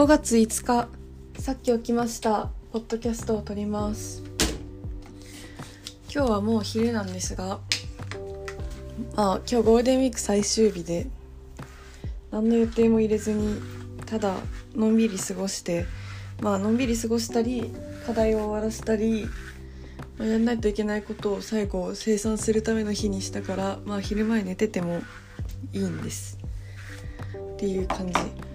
5月5日さっき起きました。ポッドキャストを撮ります。今日はもう昼なんですがあ今日ゴールデンウィーク最終日で何の予定も入れずにただのんびり過ごしてまあのんびり過ごしたり課題を終わらせたり、まあ、やんないといけないことを最後生産するための日にしたからまあ昼前寝ててもいいんです。っていう感じ。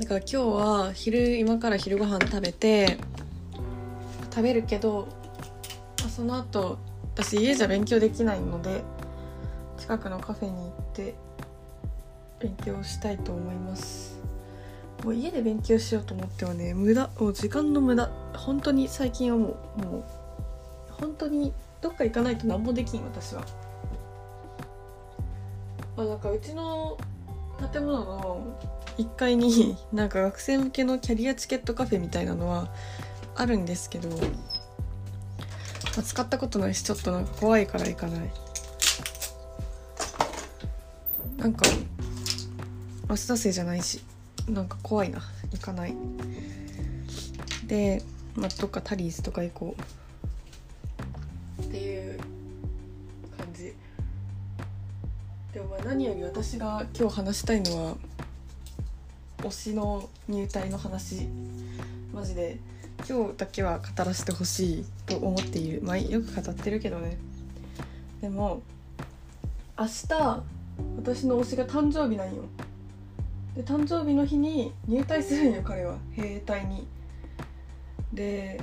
だから今日は昼今から昼ご飯食べて食べるけど、その後私家じゃ勉強できないので近くのカフェに行って勉強したいと思います。もう家で勉強しようと思ってはね無駄。もう時間の無駄。本当に最近はもうもう本当にどっか行かないと何もできん私は。あなんかうちの建物の1階に なんか学生向けのキャリアチケットカフェみたいなのはあるんですけど、まあ、使ったことないしちょっとなんか怖いから行かない。なんか明日生じゃないしなんか怖いな。行かない。で、まあ、どっかタリーズとか行こう。っていう感じ。でもまあ何より私が今日話したいのは推しの入隊の話。マジで。今日だけは語らせてほしいと思っている。まあよく語ってるけどね。でも明日私の推しが誕生日なんよ。で誕生日の日に入隊するんよ彼は。兵隊に。で、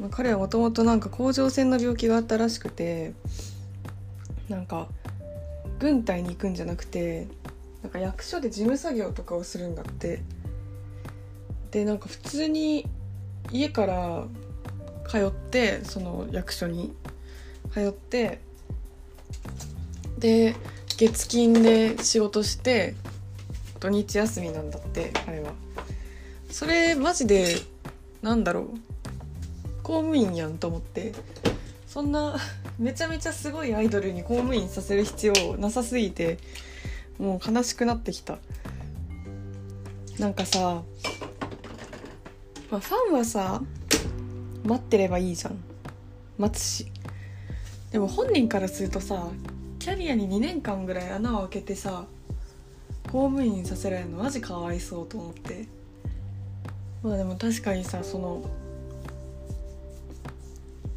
まあ、彼はもともとなんか甲状腺の病気があったらしくてなんか軍隊に行くんじゃなくてなんか役所で事務作業とかをするんだって。でなんか普通に家から通ってその役所に通ってで月金で仕事して土日休みなんだって彼は。それマジでなんだろう。公務員やんと思って。そんなめちゃめちゃすごいアイドルに公務員させる必要なさすぎてもう悲しくなってきた。なんかさ、まあ、ファンはさ待ってればいいじゃん。待つし。でも本人からするとさキャリアに2年間ぐらい穴を開けてさ公務員させられるのマジかわいそうと思って。まあでも確かにさその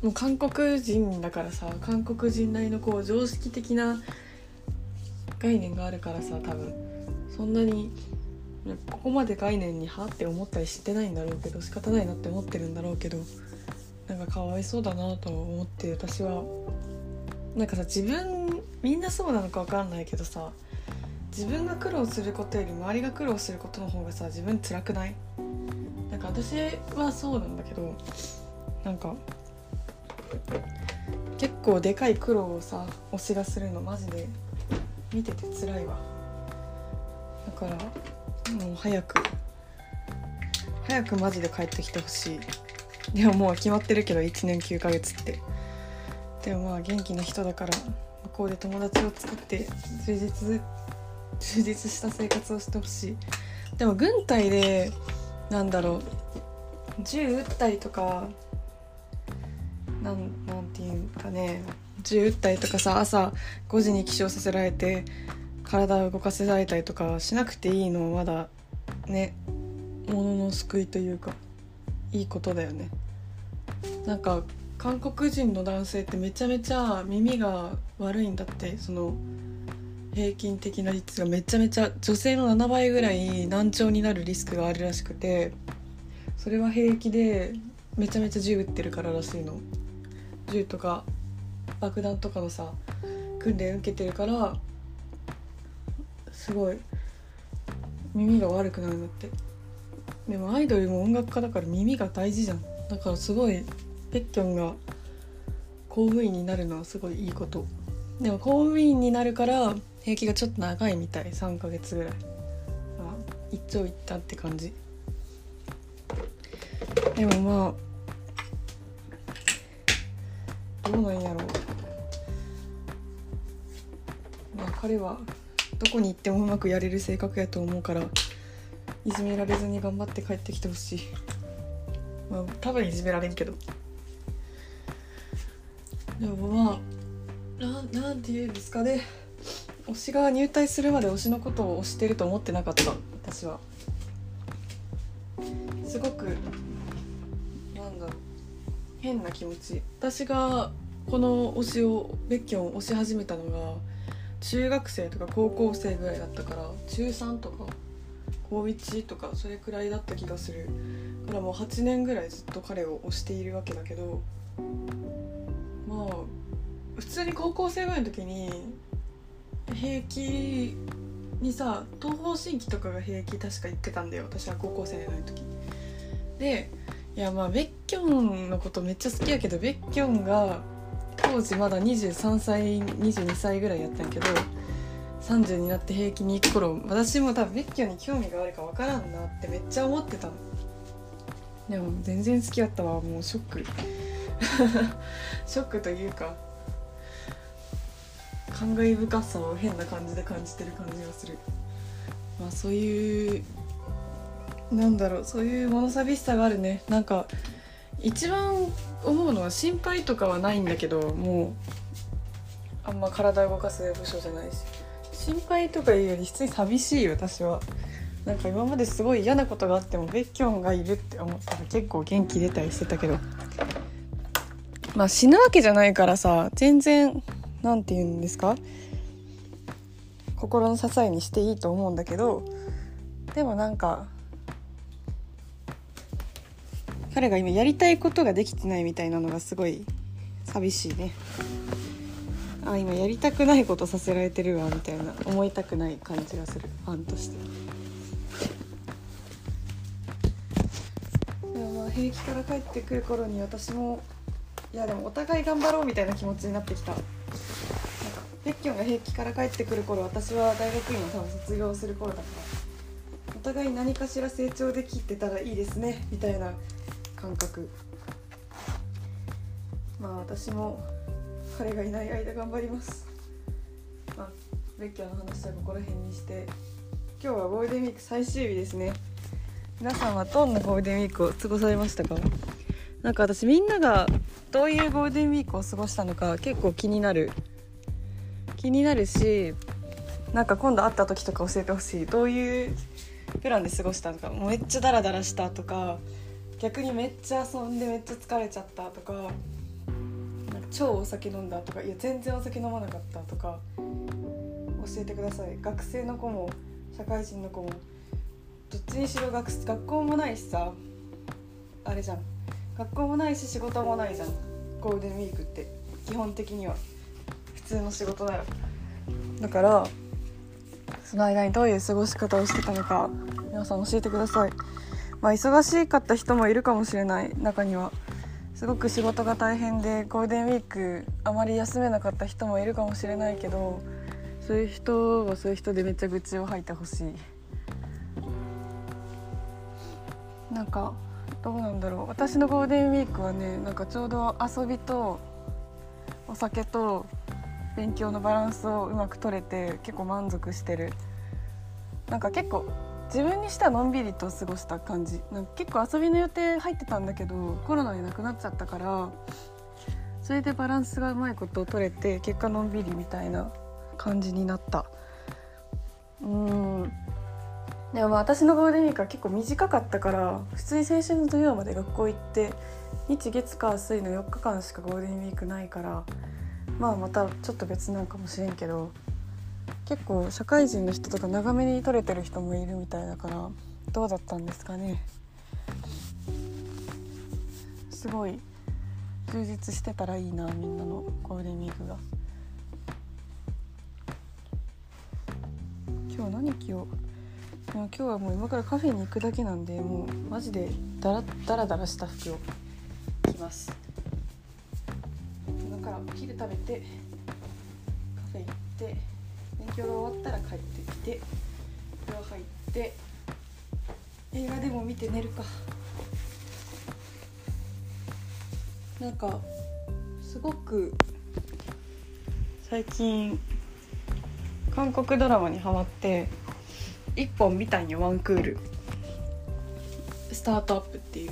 もう韓国人だからさ韓国人なりのこう常識的な概念があるからさ多分。そんなにここまで概念にはって思ったりしてないんだろうけど仕方ないなって思ってるんだろうけどなんかかわいそうだなと思って私は。なんかさ自分みんなそうなのか分かんないけどさ自分が苦労することより周りが苦労することの方がさ自分辛くない？なんか私はそうなんだけどなんか結構でかい苦労をさ推しがするのマジで見てて辛いわ。だからもう早く早くマジで帰ってきてほしい。でももう決まってるけど1年9ヶ月って。でもまあ元気な人だから向こうで友達を作って充実充実した生活をしてほしい。でも軍隊でなんだろう銃撃ったりとかなんなんていうかね銃撃ったりとかさ朝5時に起床させられて体を動かせられたりとかしなくていいのはまだねものの救いというかいいことだよね。なんか韓国人の男性ってめちゃめちゃ耳が悪いんだってその平均的な率がめちゃめちゃ女性の7倍ぐらい難聴になるリスクがあるらしくてそれは平気でめちゃめちゃ銃撃ってるかららしいの。銃とか爆弾とかのさ訓練受けてるからすごい耳が悪くなるんだって。でもアイドルも音楽家だから耳が大事じゃん。だからすごいペッキョンが公務員になるのはすごいいいこと。でも公務員になるから平気がちょっと長いみたい。3ヶ月ぐらい。まあ一長一短って感じ。でもまあどうなんやろう。彼はどこに行ってもうまくやれる性格やと思うからいじめられずに頑張って帰ってきてほしい。まあ多分いじめられんけど。でもまあななんて言うんですかね。推しが入隊するまで推しのことを推してると思ってなかった。私は。すごくなんだろう変な気持ち。私がこの推しをベッキョンを推し始めたのが中学生とか高校生ぐらいだったから中3とか高1とかそれくらいだった気がする。からもう8年ぐらいずっと彼を推しているわけだけどまあ普通に高校生ぐらいの時に平気にさ東方神起とかが平気確か言ってたんだよ。私は高校生の時。でいやまあベッキョンのことめっちゃ好きやけどベッキョンが当時まだ23歳22歳ぐらいやったんやけど30になって平気に行く頃私も多分ベッキョンに興味があるか分からんなってめっちゃ思ってたの。でも全然好きやったわ。もうショック。ショックというか感慨深さを変な感じで感じてる感じがする。まあそういうなんだろうそういう物寂しさがあるね。なんか一番思うのは心配とかはないんだけどもうあんま体動かす部署じゃないし。心配とかいうより普通に寂しい私は。なんか今まですごい嫌なことがあってもベッキョンがいるって思ったら結構元気出たりしてたけど。まあ死ぬわけじゃないからさ全然何て言うんですか。心の支えにしていいと思うんだけどでもなんか彼が今やりたいことができてないみたいなのがすごい寂しいね。あ今やりたくないことさせられてるわみたいな思いたくない感じがする。ファンとして。でもまあ平気から帰ってくる頃に私もいやでもお互い頑張ろうみたいな気持ちになってきた。なんかベッキョンが平気から帰ってくる頃私は大学院を多分卒業する頃だからお互い何かしら成長できてたらいいですねみたいな感覚。まあ私も彼がいない間頑張ります。まあベッキャーの話はここら辺にして。今日はゴールデンウィーク最終日ですね。皆さんはどんなゴールデンウィークを過ごされましたか？なんか私みんながどういうゴールデンウィークを過ごしたのか結構気になる。気になるしなんか今度会った時とか教えてほしい。どういうプランで過ごしたとか。もうめっちゃダラダラしたとか逆にめっちゃ遊んでめっちゃ疲れちゃったとか超お酒飲んだとかいや全然お酒飲まなかったとか教えてください。学生の子も社会人の子もどっちにしろ学学校もないしさあれじゃん。学校もないし仕事もないじゃん。ゴールデンウィークって基本的には。普通の仕事ならだからその間にどういう過ごし方をしてたのか皆さん教えてください。まあ、忙しかった人もいるかもしれない中にはすごく仕事が大変でゴールデンウィークあまり休めなかった人もいるかもしれないけどそういう人はそういう人でめっちゃ愚痴を吐いてほしい。なんかどうなんだろう。私のゴールデンウィークはねなんかちょうど遊びとお酒と勉強のバランスをうまく取れて結構満足してる。なんか結構自分にしてはのんびりと過ごした感じ。なんか結構遊びの予定入ってたんだけどコロナでなくなっちゃったからそれでバランスがうまいことを取れて結果のんびりみたいな感じになった。うん。でも私のゴールデンウィークは結構短かったから普通に先週の土曜まで学校行って日月火水の4日間しかゴールデンウィークないからまあまたちょっと別なんかもしれんけど結構社会人の人とか長めに撮れてる人もいるみたいだからどうだったんですかね。すごい充実してたらいいなみんなのゴールデンウィークが。今日何着よう。今日はもう今からカフェに行くだけなんでもうマジでダラダラダラした服を着ます。今からお昼食べてカフェ行って終わったら帰ってきて風呂入って映画でも見て寝るか。なんかすごく最近韓国ドラマにハマって1本見たんよワンクール。スタートアップっていう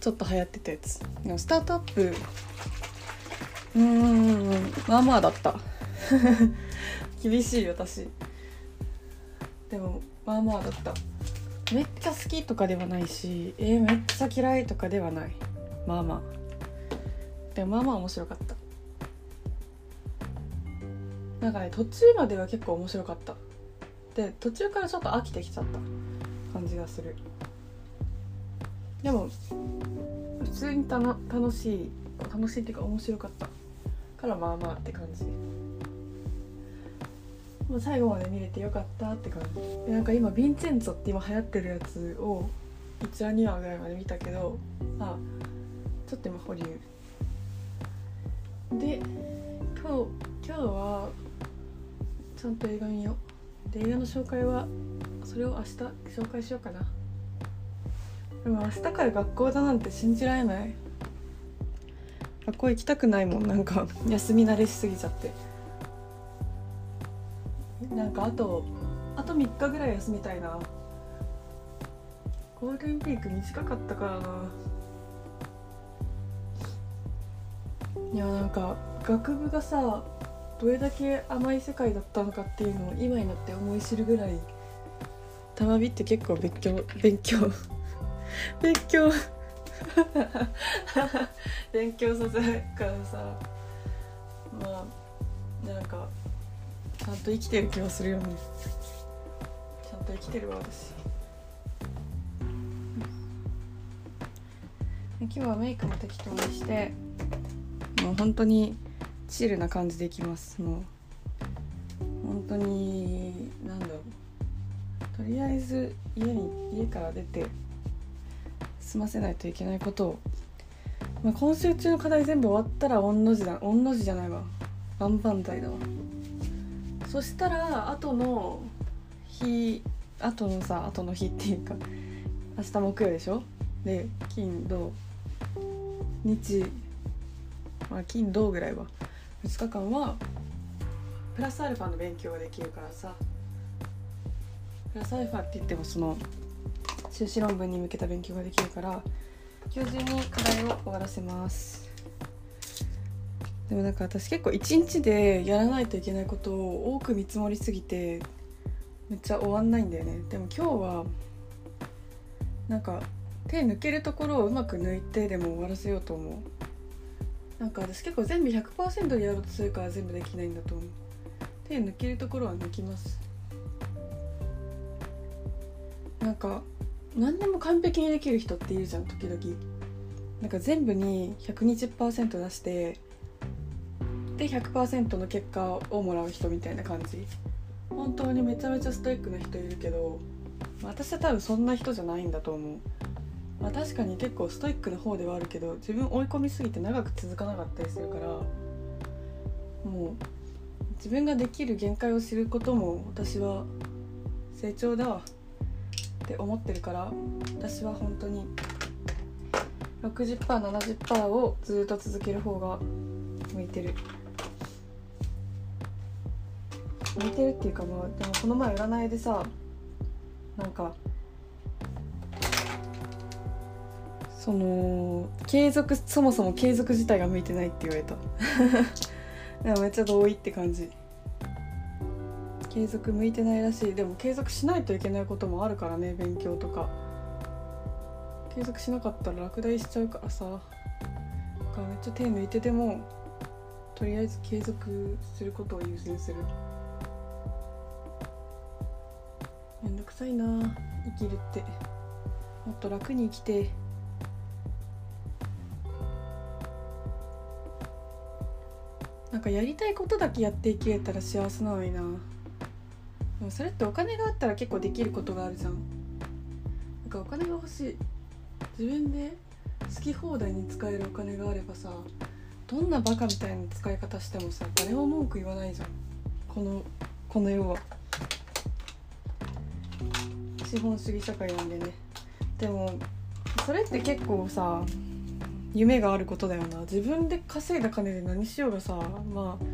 ちょっと流行ってたやつ。でもスタートアップうーんまあまあだった。厳しい私。でもまあまあだった。めっちゃ好きとかではないしえー、めっちゃ嫌いとかではない。まあまあ。でもまあまあ面白かった。なんかね途中までは結構面白かった。で途中からちょっと飽きてきちゃった。感じがする。でも普通にたの楽しい楽しいっていうか面白かったからまあまあって感じ。もう最後まで見れてよかったって感じ。なんか今ヴィンチェンツォって今流行ってるやつを1話2話ぐらいまで見たけどあちょっと今保留。で今日今日はちゃんと映画見よう。で映画の紹介はそれを明日紹介しようかな。でも明日から学校だなんて信じられない。学校行きたくないもんなんか。休み慣れしすぎちゃって。なんかあとあと3日ぐらい休みたいな。ゴールデンウィーク短かったからな。いやなんか学部がさどれだけ甘い世界だったのかっていうのを今になって思い知るぐらいたまびって結構勉強勉強。勉強。勉強させるからさ。ゃんと生きてる気がするよね。ちゃんと生きてるわ私。今日はメイクも適当にして。もう本当にチルな感じでいきます。もう。本当になんだろう。とりあえず家に家から出て済ませないといけないことを、まあ、今週中の課題全部終わったら御の字だ御の字じゃないわ。万々歳だわそしたら後の日後のさ後の日っていうか明日木曜でしょ？で金土。日。まあ金土ぐらいは。2日間はプラスアルファの勉強ができるからさ。プラスアルファって言ってもその修士論文に向けた勉強ができるから今日中に課題を終わらせます。でもなんか私結構一日でやらないといけないことを多く見積もりすぎてめっちゃ終わんないんだよね。でも今日はなんか手抜けるところをうまく抜いてでも終わらせようと思う。なんか私結構全部100%でやろうとするから全部できないんだと思う。手抜けるところは抜きます。なんか何でも完璧にできる人っているじゃん時々。なんか全部に120%出してで100%の結果をもらう人みたいな感じ。本当にめちゃめちゃストイックな人いるけど私は多分そんな人じゃないんだと思う。まあ確かに結構ストイックな方ではあるけど自分追い込みすぎて長く続かなかったりするからもう自分ができる限界を知ることも私は成長だわって思ってるから私は本当に 60%70% をずっと続ける方が向いてる。向いてるっていうかまあでもこの前占いでさなんかその継続そもそも継続自体が向いてないって言われた。でもめっちゃ同意って感じ。継続向いてないらしい。でも継続しないといけないこともあるからね勉強とか。継続しなかったら落第しちゃうからさ。だからめっちゃ手抜いててもとりあえず継続することを優先する。めんどくさいな生きるって。もっと楽に生きて。なんかやりたいことだけやっていけたら幸せなのにな。でもそれってお金があったら結構できることがあるじゃん。なんかお金が欲しい。自分で好き放題に使えるお金があればさどんなバカみたいな使い方してもさ誰も文句言わないじゃん。このこの世は。資本主義社会なんでね。でもそれって結構さ夢があることだよな。自分で稼いだ金で何しようがさまあ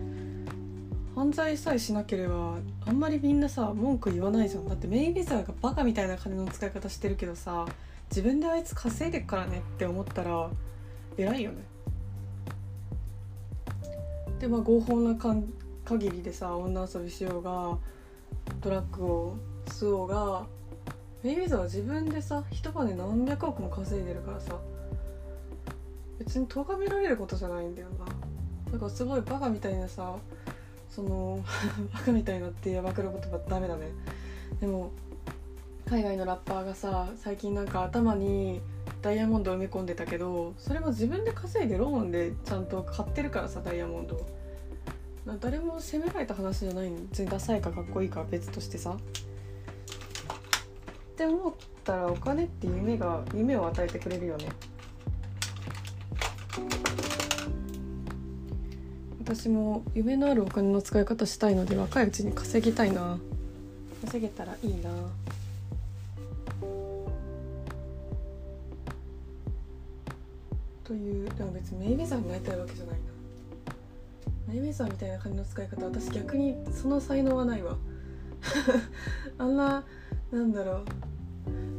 犯罪さえしなければあんまりみんなさ文句言わないじゃん。だってメイウェザーがバカみたいな金の使い方してるけどさ自分であいつ稼いでっからねって思ったら偉いよね。でまあ合法なかん限りでさ女遊びしようがドラッグを吸おうがメイウェザーは自分でさ一晩で何百億も稼いでるからさ別に咎められることじゃないんだよな。だからすごいバカみたいなさその バカみたいなってやばくる言葉ダメだね。でも海外のラッパーがさ最近なんか頭にダイヤモンド埋め込んでたけどそれも自分で稼いでローンでちゃんと買ってるからさダイヤモンド誰も責められた話じゃないの。別にダサいかかっこいいか別としてさ。って思ったらお金って夢が夢を与えてくれるよね。私も夢のあるお金の使い方したいので若いうちに稼ぎたいな。稼げたらいいな。というでも別にメイウェザーになりたいわけじゃないな。メイウェザーみたいな金の使い方私逆にその才能はないわ。あんななんだろう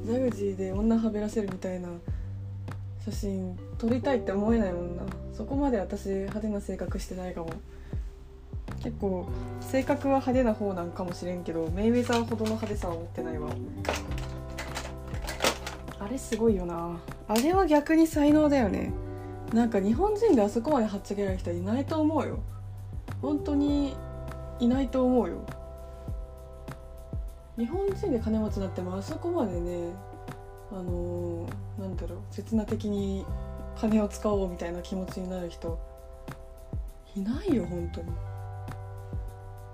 ジャグジーで女はべらせるみたいな写真撮りたいって思えないもんな。そこまで私派手な性格してないかも。結構性格は派手な方なんかもしれんけどメイウェザーほどの派手さは持ってないわ。あれすごいよな。あれは逆に才能だよね。なんか日本人であそこまではっちゃけられる人いないと思うよ。本当にいないと思うよ。日本人で金持ちになってもあそこまでねあのー、なんだろう刹那的に金を使おうみたいな気持ちになる人いないよ本当に。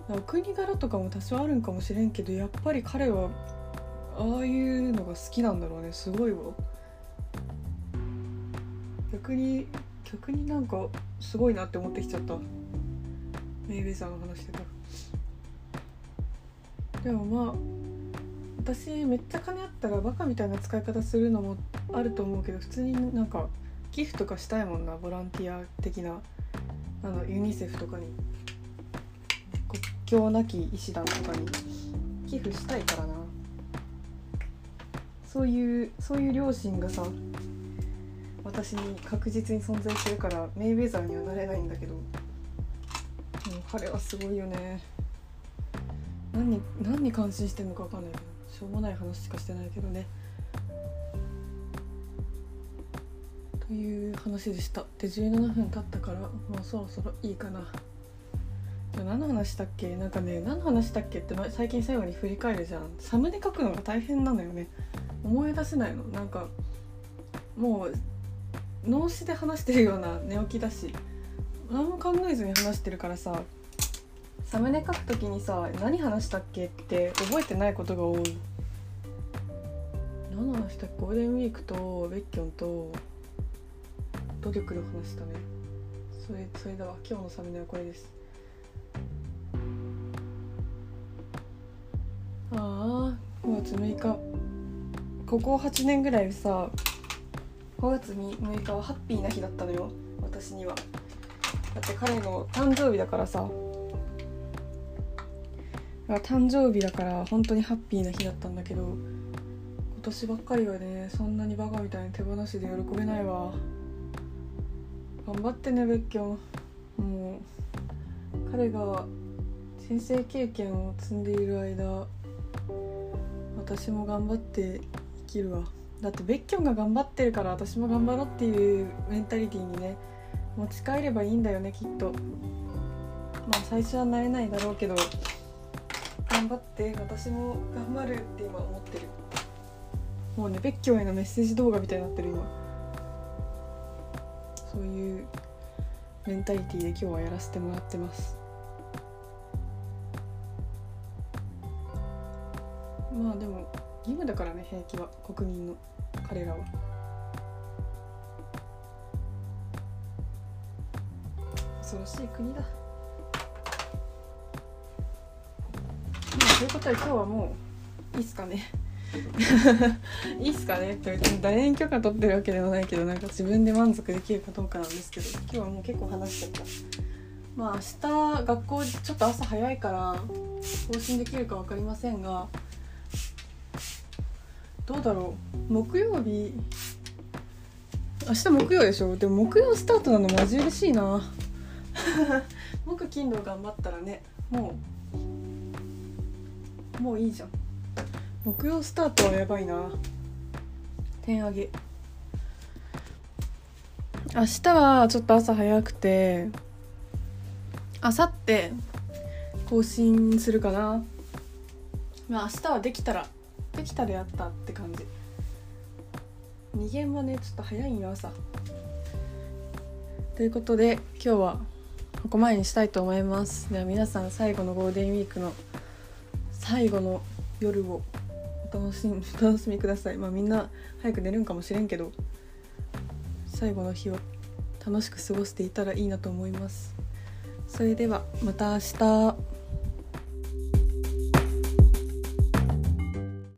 お国柄とかも多少あるんかもしれんけどやっぱり彼はああいうのが好きなんだろうねすごいわ。逆に逆になんかすごいなって思ってきちゃった。メイウェザーの話してたでもまあ私めっちゃ金あったらバカみたいな使い方するのもあると思うけど普通になんか寄付とかしたいもんなボランティア的なあのユニセフとかに。国境なき医師団とかに。寄付したいからな。そういうそういう両親がさ私に確実に存在してるからメイウェザーにはなれないんだけどもう彼はすごいよね。何に何に感心してんのか分かんないけどしょうもない話しかしてないけどね。という話でした。で17分経ったからもうそろそろいいかな。何の話したっけ？なんかね何の話したっけって最近最後に振り返るじゃん。サムネ書くのが大変なのよね。思い出せないの。なんかもう脳死で話してるような寝起きだし。何も考えずに話してるからさ。サムネ書くときにさ何話したっけって覚えてないことが多い。何の話したっけ？ゴールデンウィークとベッキョンと努力の話したね。それそれだわ。今日のサムネはこれです。ああ5月6日。ここ8年ぐらいさ5月6日はハッピーな日だったのよ。私には。だって彼の誕生日だからさ。誕生日だから本当にハッピーな日だったんだけど今年ばっかりはねそんなにバカみたいに手放しで喜べないわ。頑張ってねベッキョンもう彼が先生経験を積んでいる間私も頑張って生きるわ。だってベッキョンが頑張ってるから私も頑張ろうっていうメンタリティーにね持ち帰ればいいんだよねきっと。まあ最初はなれないだろうけど頑張って私も頑張るって今思ってる。もうね別居へのメッセージ動画みたいになってる今。そういうメンタリティーで今日はやらせてもらってます。まあでも義務だからね兵役は。国民の彼らは。恐ろしい国だ。ということで今日はもういいっすかね。いいっすかね。って別に誰に許可取ってるわけではないけどなんか自分で満足できるかどうかなんですけど今日はもう結構話しちゃった。まあ明日学校ちょっと朝早いから更新できるか分かりませんがどうだろう。木曜日。明日木曜でしょ？でも木曜スタートなのマジ嬉しいな。木金土頑張ったらねもうもういいじゃん。木曜スタートはやばいな。点上げ。明日はちょっと朝早くて明後日更新するかな。まあ明日はできたらできたらやったって感じ。2限はねちょっと早いよ朝。ということで今日はここまでにしたいと思います。では皆さん最後のゴールデンウィークの最後の夜をお楽しみお楽しみください。まあみんな早く寝るんかもしれんけど最後の日を楽しく過ごしていたらいいなと思います。それではまた明日。